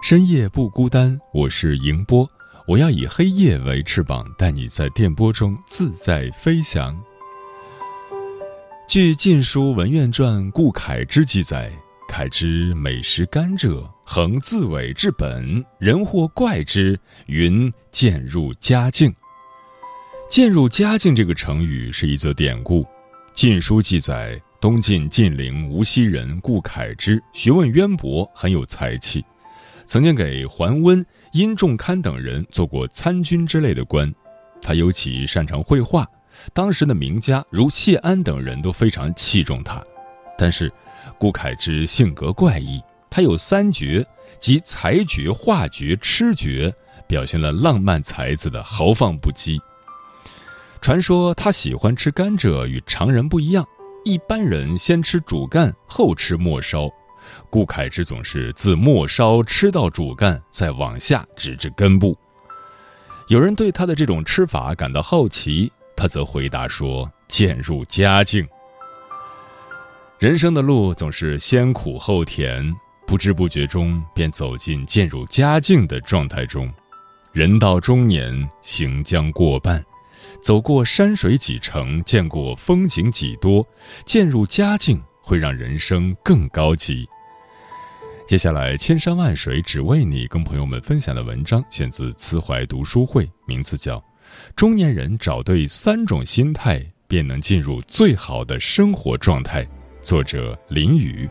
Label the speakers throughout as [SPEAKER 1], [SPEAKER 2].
[SPEAKER 1] 深夜不孤单。我是迎波，我要以黑夜为翅膀，带你在电波中自在飞翔。据《晋书·文苑传》顾恺之记载，恺之每食甘蔗，恒自委之本，人或怪之，云渐入佳境。渐入佳境这个成语是一则典故。《晋书》记载，东晋晋陵无锡人顾恺之学问渊博，很有才气，曾经给桓温、殷仲堪等人做过参军之类的官。他尤其擅长绘画，当时的名家如谢安等人都非常器重他。但是，顾恺之性格怪异，他有三绝，即才绝、画绝、痴绝，表现了浪漫才子的豪放不羁。传说他喜欢吃甘蔗，与常人不一样。一般人先吃主干，后吃末梢，顾恺之总是自末梢吃到主干，再往下直至根部。有人对他的这种吃法感到好奇，他则回答说：“渐入佳境。人生的路总是先苦后甜，不知不觉中便走进渐入佳境的状态中。人到中年，行将过半。”走过山水几程，见过风景几多，渐入佳境会让人生更高级。接下来，千山万水只为你，跟朋友们分享的文章选自慈怀读书会，名字叫《中年人找对三种心态，便能进入最好的生活状态》，作者林雨。《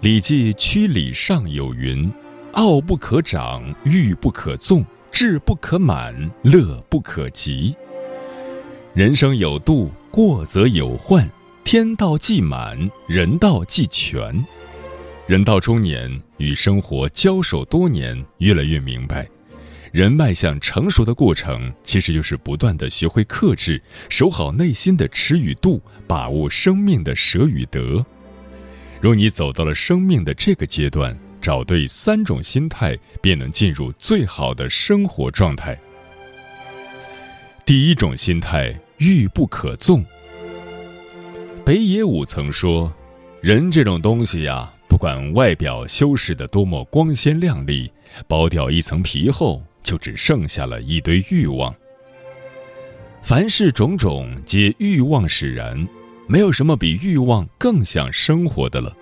[SPEAKER 1] 礼记·曲礼上》有云：“傲不可长，欲不可纵，志不可满，乐不可极。”人生有度，过则有患。天道既满，人道既全。人到中年，与生活交手多年，越来越明白，人迈向成熟的过程，其实就是不断的学会克制，守好内心的尺与度，把握生命的舍与得。若你走到了生命的这个阶段，找对三种心态，便能进入最好的生活状态。第一种心态，欲不可纵。北野武曾说：“人这种东西呀，不管外表修饰的多么光鲜亮丽，剥掉一层皮后，就只剩下了一堆欲望。凡事种种，皆欲望使然。”没有什么比欲望更像生活的了，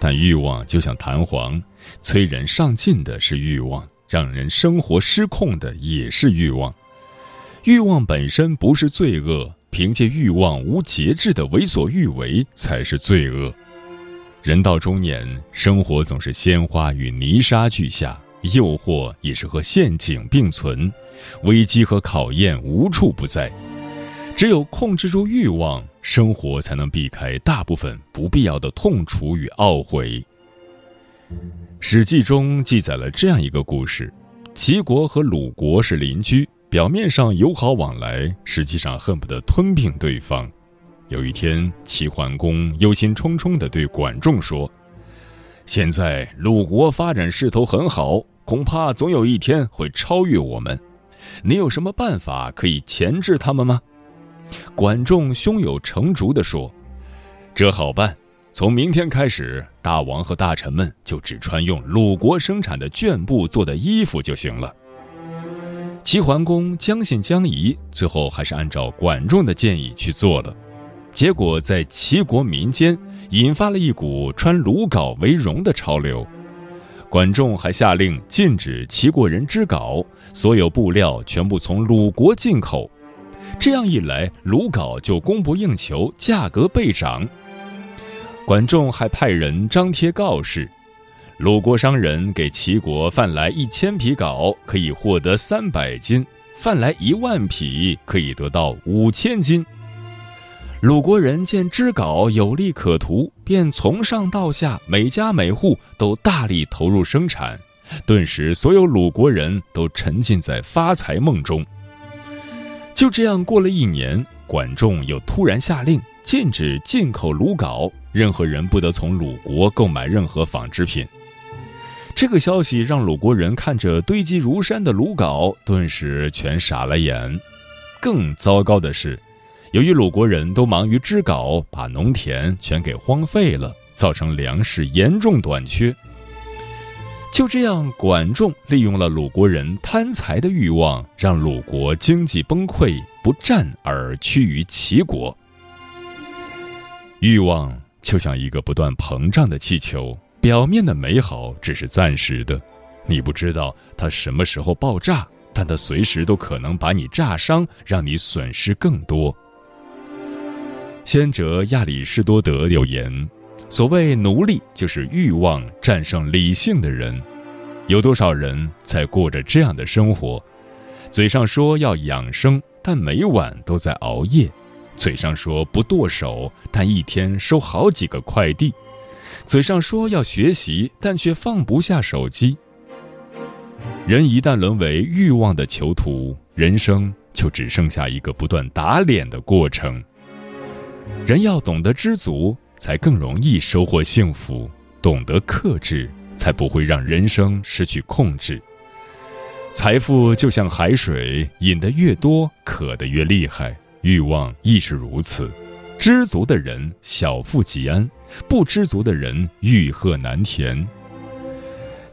[SPEAKER 1] 但欲望就像弹簧，催人上进的是欲望，让人生活失控的也是欲望。欲望本身不是罪恶，凭借欲望无节制的为所欲为才是罪恶。人到中年，生活总是鲜花与泥沙俱下，诱惑也是和陷阱并存，危机和考验无处不在。只有控制住欲望，生活才能避开大部分不必要的痛楚与懊悔。《史记》中记载了这样一个故事：齐国和鲁国是邻居，表面上友好往来，实际上恨不得吞并对方。有一天，齐桓公忧心忡忡地对管仲说：“现在鲁国发展势头很好，恐怕总有一天会超越我们。你有什么办法可以钳制他们吗？”管仲胸有成竹地说：“这好办，从明天开始，大王和大臣们就只穿用鲁国生产的绢布做的衣服就行了。”齐桓公将信将疑，最后还是按照管仲的建议去做了。结果在齐国民间引发了一股穿鲁缟为荣的潮流。管仲还下令禁止齐国人织稿，所有布料全部从鲁国进口。这样一来，鲁缟就供不应求，价格倍涨。管仲还派人张贴告示：鲁国商人给齐国贩来一千匹缟，可以获得三百斤；贩来一万匹，可以得到五千斤。鲁国人见织稿有利可图，便从上到下每家每户都大力投入生产，顿时所有鲁国人都沉浸在发财梦中。就这样过了一年，管仲又突然下令禁止进口鲁缟，任何人不得从鲁国购买任何纺织品。这个消息让鲁国人看着堆积如山的鲁缟，顿时全傻了眼。更糟糕的是。由于鲁国人都忙于织稿，把农田全给荒废了，造成粮食严重短缺。就这样，管仲利用了鲁国人贪财的欲望，让鲁国经济崩溃，不战而屈于齐国。欲望就像一个不断膨胀的气球，表面的美好只是暂时的，你不知道它什么时候爆炸，但它随时都可能把你炸伤，让你损失更多。先哲亚里士多德有言：“所谓奴隶，就是欲望战胜理性的人。有多少人在过着这样的生活？嘴上说要养生，但每晚都在熬夜；嘴上说不剁手，但一天收好几个快递；嘴上说要学习，但却放不下手机。人一旦沦为欲望的囚徒，人生就只剩下一个不断打脸的过程。”人要懂得知足，才更容易收获幸福；懂得克制，才不会让人生失去控制。财富就像海水，饮得越多，渴得越厉害。欲望亦是如此。知足的人小富即安，不知足的人欲壑难填。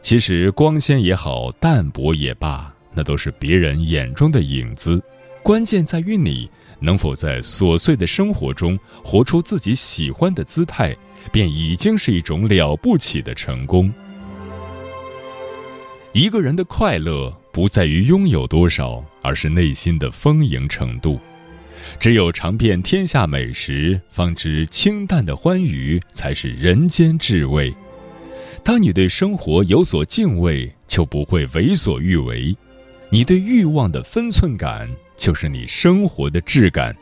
[SPEAKER 1] 其实光鲜也好，淡泊也罢，那都是别人眼中的影子。关键在于你。能否在琐碎的生活中活出自己喜欢的姿态，便已经是一种了不起的成功。一个人的快乐不在于拥有多少，而是内心的丰盈程度。只有尝遍天下美食，方知清淡的欢愉才是人间至味。当你对生活有所敬畏，就不会为所欲为。你对欲望的分寸感。就是你生活的质感。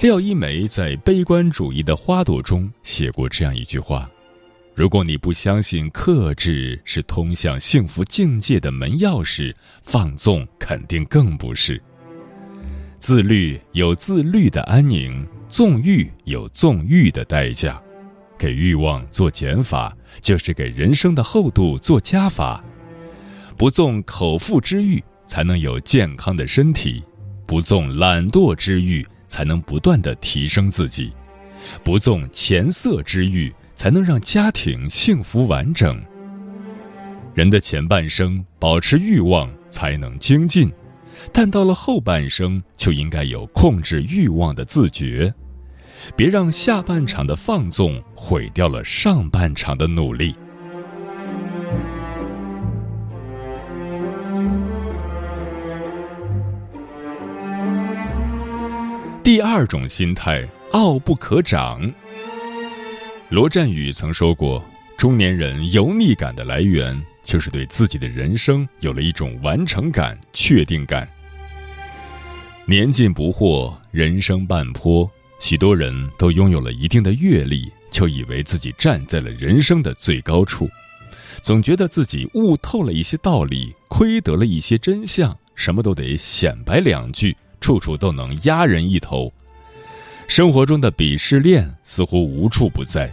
[SPEAKER 1] 廖一梅在《悲观主义的花朵》中写过这样一句话：“如果你不相信克制是通向幸福境界的门钥匙，放纵肯定更不是。自律有自律的安宁，纵欲有纵欲的代价。给欲望做减法，就是给人生的厚度做加法。不纵口腹之欲。”才能有健康的身体，不纵懒惰之欲，才能不断的提升自己；不纵钱色之欲，才能让家庭幸福完整。人的前半生保持欲望才能精进，但到了后半生就应该有控制欲望的自觉，别让下半场的放纵毁掉了上半场的努力。第二种心态，傲不可长。罗振宇曾说过，中年人油腻感的来源，就是对自己的人生有了一种完成感、确定感。年近不惑，人生半坡，许多人都拥有了一定的阅历，就以为自己站在了人生的最高处，总觉得自己悟透了一些道理，窥得了一些真相，什么都得显摆两句。处处都能压人一头，生活中的鄙视链似乎无处不在。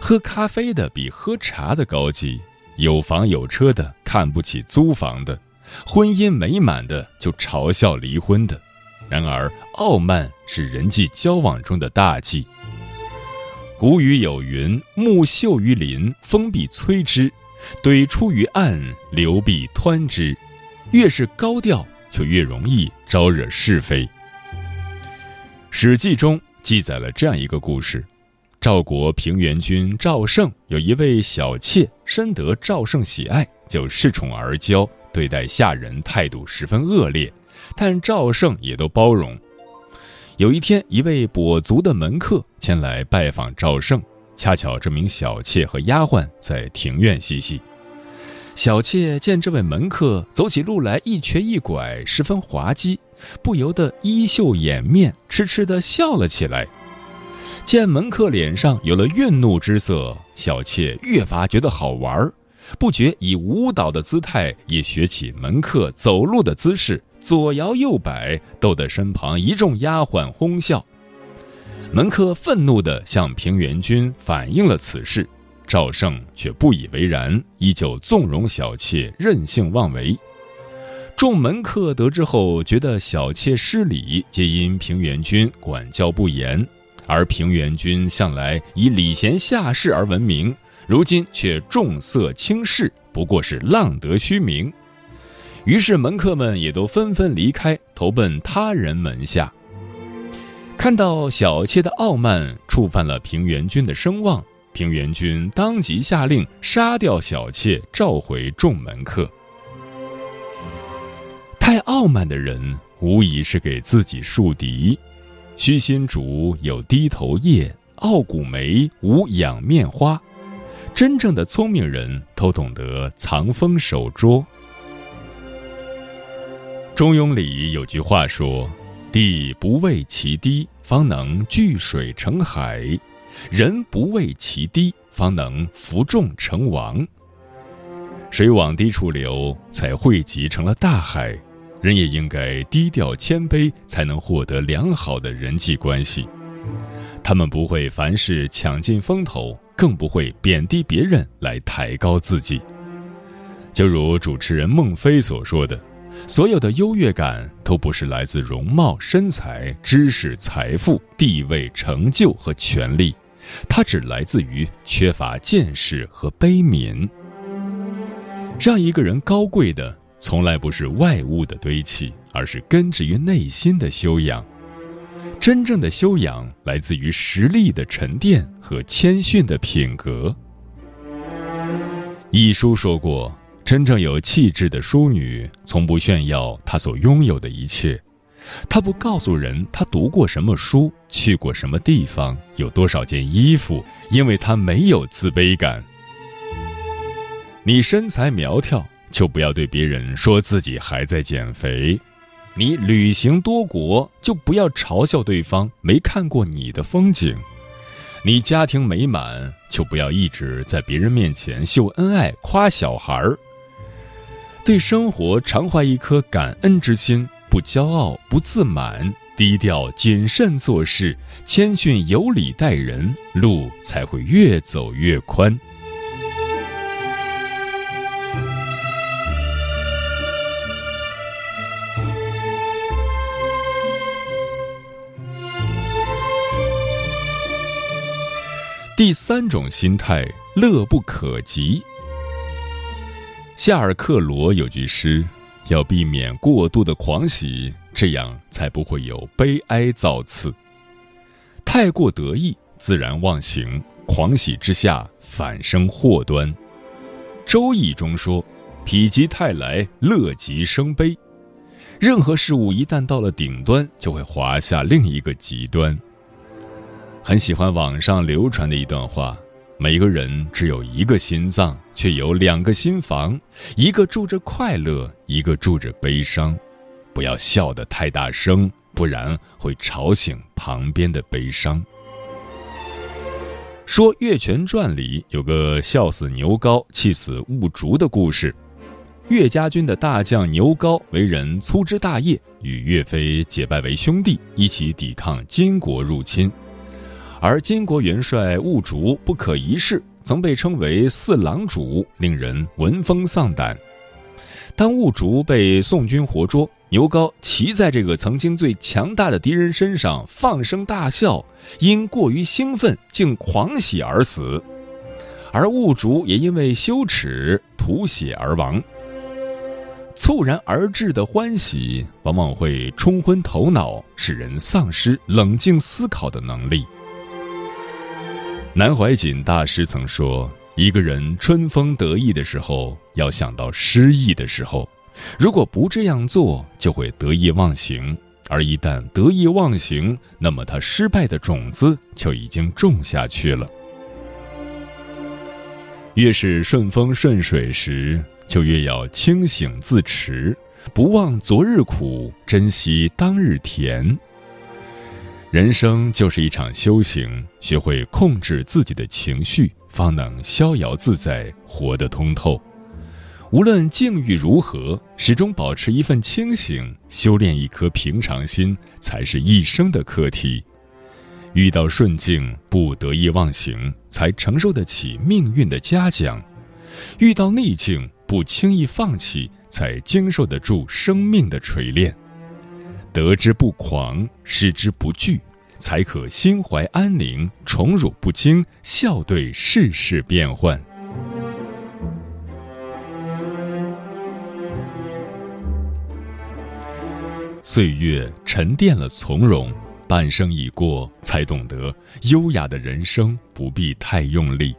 [SPEAKER 1] 喝咖啡的比喝茶的高级，有房有车的看不起租房的，婚姻美满的就嘲笑离婚的。然而，傲慢是人际交往中的大忌。古语有云：“木秀于林，风必摧之；怼出于岸，流必湍之。”越是高调，就越容易招惹是非。《史记》中记载了这样一个故事：赵国平原君赵胜有一位小妾，深得赵胜喜爱，就恃宠而骄，对待下人态度十分恶劣，但赵胜也都包容。有一天，一位跛足的门客前来拜访赵胜，恰巧这名小妾和丫鬟在庭院嬉戏。小妾见这位门客走起路来一瘸一拐，十分滑稽，不由得衣袖掩面，痴痴地笑了起来。见门客脸上有了愠怒之色，小妾越发觉得好玩不觉以舞蹈的姿态也学起门客走路的姿势，左摇右摆，逗得身旁一众丫鬟哄笑。门客愤怒地向平原君反映了此事。赵胜却不以为然，依旧纵容小妾任性妄为。众门客得知后，觉得小妾失礼，皆因平原君管教不严。而平原君向来以礼贤下士而闻名，如今却重色轻视，不过是浪得虚名。于是门客们也都纷纷离开，投奔他人门下。看到小妾的傲慢触犯了平原君的声望。平原君当即下令杀掉小妾，召回众门客。太傲慢的人，无疑是给自己树敌。虚心竹有低头叶，傲骨梅无仰面花。真正的聪明人都懂得藏锋守拙。中庸里有句话说：“地不畏其低，方能聚水成海。”人不畏其低，方能服众成王。水往低处流，才汇集成了大海。人也应该低调谦卑，才能获得良好的人际关系。他们不会凡事抢尽风头，更不会贬低别人来抬高自己。就如主持人孟非所说的：“所有的优越感都不是来自容貌、身材、知识、财富、地位、成就和权力。”它只来自于缺乏见识和悲悯。让一个人高贵的，从来不是外物的堆砌，而是根植于内心的修养。真正的修养来自于实力的沉淀和谦逊的品格。一书说过，真正有气质的淑女，从不炫耀她所拥有的一切。他不告诉人他读过什么书，去过什么地方，有多少件衣服，因为他没有自卑感。你身材苗条，就不要对别人说自己还在减肥；你旅行多国，就不要嘲笑对方没看过你的风景；你家庭美满，就不要一直在别人面前秀恩爱、夸小孩儿。对生活常怀一颗感恩之心。不骄傲，不自满，低调谨慎做事，谦逊有礼待人，路才会越走越宽。第三种心态，乐不可及。夏尔克罗有句诗。要避免过度的狂喜，这样才不会有悲哀造次。太过得意，自然忘形，狂喜之下反生祸端。《周易》中说：“否极泰来，乐极生悲。”任何事物一旦到了顶端，就会滑下另一个极端。很喜欢网上流传的一段话。每个人只有一个心脏，却有两个心房，一个住着快乐，一个住着悲伤。不要笑得太大声，不然会吵醒旁边的悲伤。说《岳全传》里有个笑死牛皋、气死兀竹的故事。岳家军的大将牛皋为人粗枝大叶，与岳飞结拜为兄弟，一起抵抗金国入侵。而金国元帅兀竹不可一世，曾被称为四郎主，令人闻风丧胆。当兀竹被宋军活捉，牛皋骑在这个曾经最强大的敌人身上，放声大笑，因过于兴奋，竟狂喜而死。而兀竹也因为羞耻吐血而亡。猝然而至的欢喜，往往会冲昏头脑，使人丧失冷静思考的能力。南怀瑾大师曾说：“一个人春风得意的时候，要想到失意的时候。如果不这样做，就会得意忘形。而一旦得意忘形，那么他失败的种子就已经种下去了。越是顺风顺水时，就越要清醒自持，不忘昨日苦，珍惜当日甜。”人生就是一场修行，学会控制自己的情绪，方能逍遥自在，活得通透。无论境遇如何，始终保持一份清醒，修炼一颗平常心，才是一生的课题。遇到顺境，不得意忘形，才承受得起命运的嘉奖；遇到逆境，不轻易放弃，才经受得住生命的锤炼。得之不狂，失之不惧，才可心怀安宁，宠辱不惊，笑对世事变幻。岁月沉淀了从容，半生已过，才懂得优雅的人生不必太用力。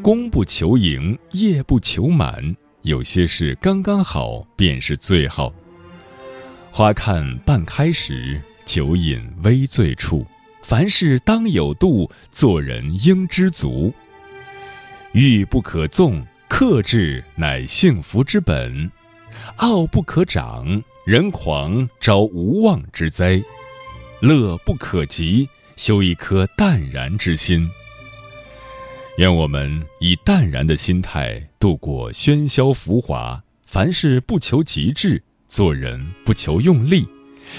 [SPEAKER 1] 功不求盈，业不求满，有些事刚刚好便是最好。花看半开时，酒饮微醉处。凡事当有度，做人应知足。欲不可纵，克制乃幸福之本；傲不可长，人狂招无妄之灾。乐不可极，修一颗淡然之心。愿我们以淡然的心态度过喧嚣浮华，凡事不求极致。做人不求用力，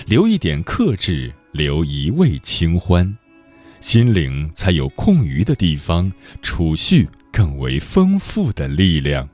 [SPEAKER 1] 留一点克制，留一味清欢，心灵才有空余的地方，储蓄更为丰富的力量。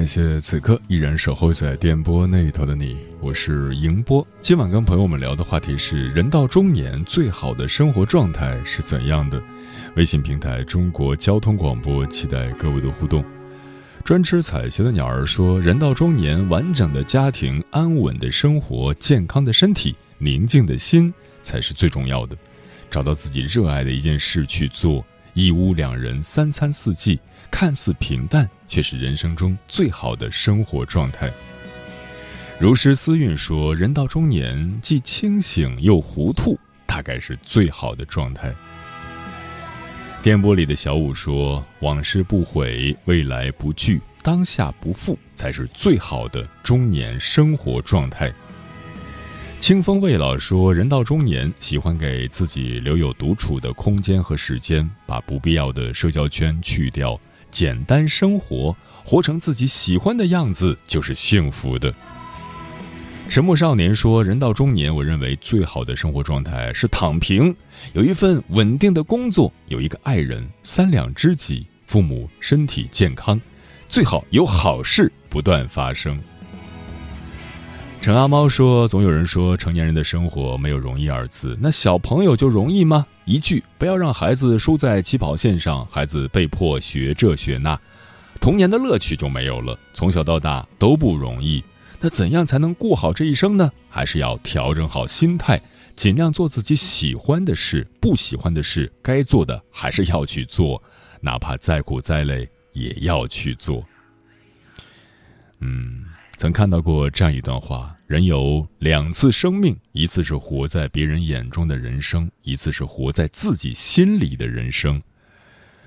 [SPEAKER 1] 感谢此刻依然守候在电波那头的你，我是迎波。今晚跟朋友们聊的话题是：人到中年最好的生活状态是怎样的？微信平台中国交通广播，期待各位的互动。专吃彩旗的鸟儿说：“人到中年，完整的家庭、安稳的生活、健康的身体、宁静的心才是最重要的。找到自己热爱的一件事去做，一屋两人，三餐四季。”看似平淡，却是人生中最好的生活状态。如诗思韵说：“人到中年，既清醒又糊涂，大概是最好的状态。”电波里的小五说：“往事不悔，未来不惧，当下不负，才是最好的中年生活状态。”清风未老说：“人到中年，喜欢给自己留有独处的空间和时间，把不必要的社交圈去掉。”简单生活，活成自己喜欢的样子，就是幸福的。沉默少年说：“人到中年，我认为最好的生活状态是躺平，有一份稳定的工作，有一个爱人，三两知己，父母身体健康，最好有好事不断发生。”陈阿猫说：“总有人说成年人的生活没有容易二字，那小朋友就容易吗？一句不要让孩子输在起跑线上，孩子被迫学这学那，童年的乐趣就没有了。从小到大都不容易，那怎样才能过好这一生呢？还是要调整好心态，尽量做自己喜欢的事，不喜欢的事该做的还是要去做，哪怕再苦再累也要去做。嗯。”曾看到过这样一段话：人有两次生命，一次是活在别人眼中的人生，一次是活在自己心里的人生。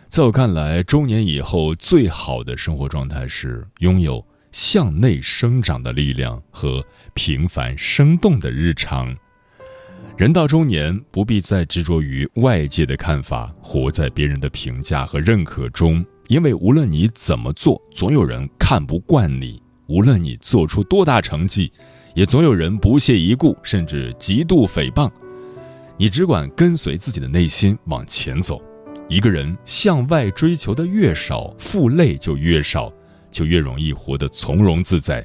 [SPEAKER 1] 在我看来，中年以后最好的生活状态是拥有向内生长的力量和平凡生动的日常。人到中年，不必再执着于外界的看法，活在别人的评价和认可中，因为无论你怎么做，总有人看不惯你。无论你做出多大成绩，也总有人不屑一顾，甚至极度诽谤。你只管跟随自己的内心往前走。一个人向外追求的越少，负累就越少，就越容易活得从容自在；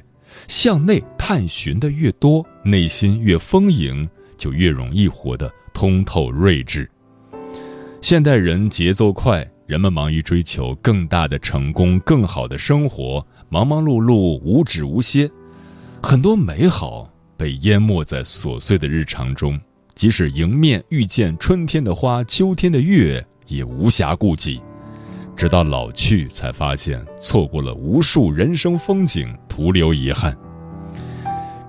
[SPEAKER 1] 向内探寻的越多，内心越丰盈，就越容易活得通透睿智。现代人节奏快，人们忙于追求更大的成功、更好的生活。忙忙碌碌，无止无歇，很多美好被淹没在琐碎的日常中。即使迎面遇见春天的花、秋天的月，也无暇顾及。直到老去，才发现错过了无数人生风景，徒留遗憾。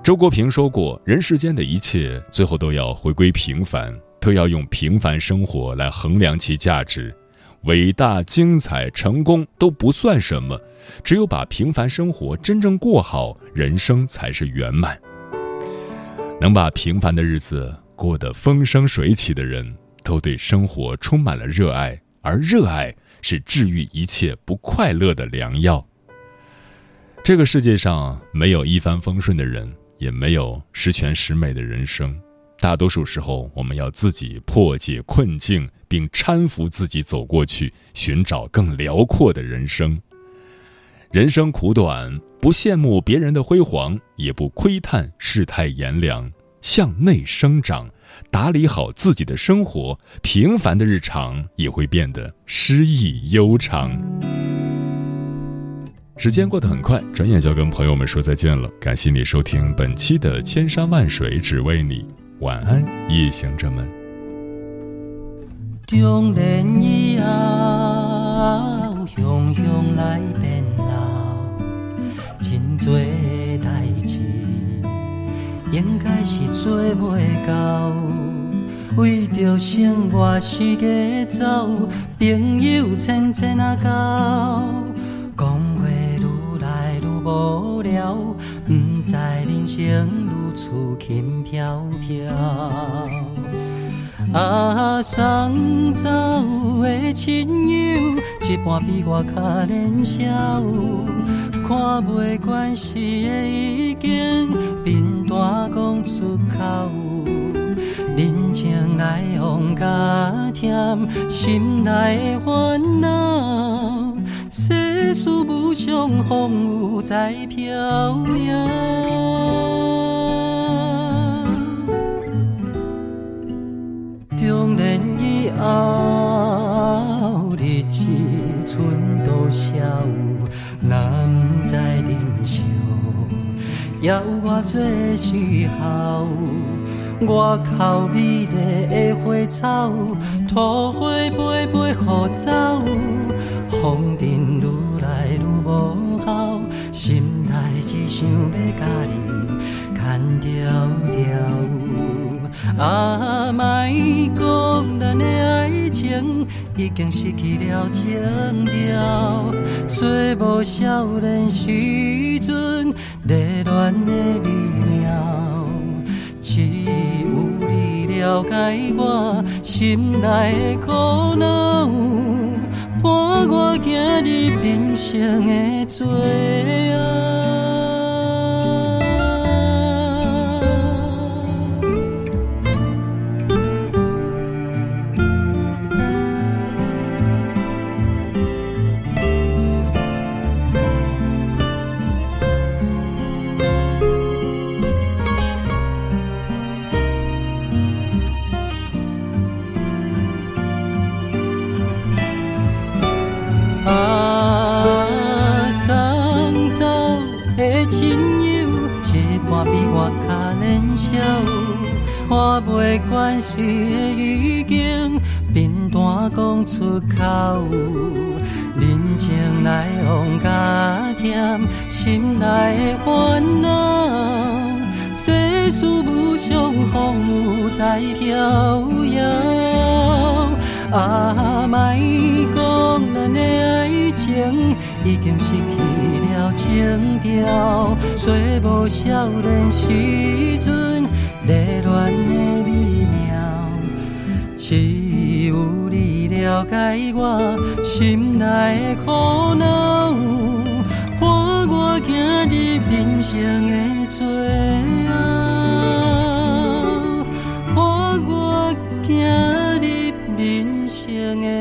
[SPEAKER 1] 周国平说过：“人世间的一切，最后都要回归平凡，都要用平凡生活来衡量其价值。”伟大、精彩、成功都不算什么，只有把平凡生活真正过好，人生才是圆满。能把平凡的日子过得风生水起的人，都对生活充满了热爱，而热爱是治愈一切不快乐的良药。这个世界上没有一帆风顺的人，也没有十全十美的人生。大多数时候，我们要自己破解困境，并搀扶自己走过去，寻找更辽阔的人生。人生苦短，不羡慕别人的辉煌，也不窥探世态炎凉，向内生长，打理好自己的生活，平凡的日常也会变得诗意悠长。时间过得很快，转眼就要跟朋友们说再见了。感谢你收听本期的《千山万水只为你》。晚安，夜行者们。
[SPEAKER 2] 中年以后，雄雄来变老，真多代志，应该是做袂到。为着生活四界走，朋友千千啊交，讲话愈来愈无聊，不知人生。处轻飘飘，啊，送走的亲友，一半比我较年少，看袂惯时的已经变大讲出口，人情来往加添，心内的烦恼。世事无常，风雨在飘摇。中年以后，日子剩多少？若不知忍受，还有偌多时候。外口美丽的花草，土花飞飞互走，风尘愈来愈无效，心内只想要甲你牵条条。啊，莫讲咱的爱情已经失去了情调，做无少年时阵热恋的美妙，只有你了解我心内的苦恼，伴我走入人生的最后。常，风雨在飘摇。啊，莫讲咱的爱情已经失去了情调，找无少年时阵。热恋的美妙，只有你了解我心内的苦恼，伴我走入人生的。zingen.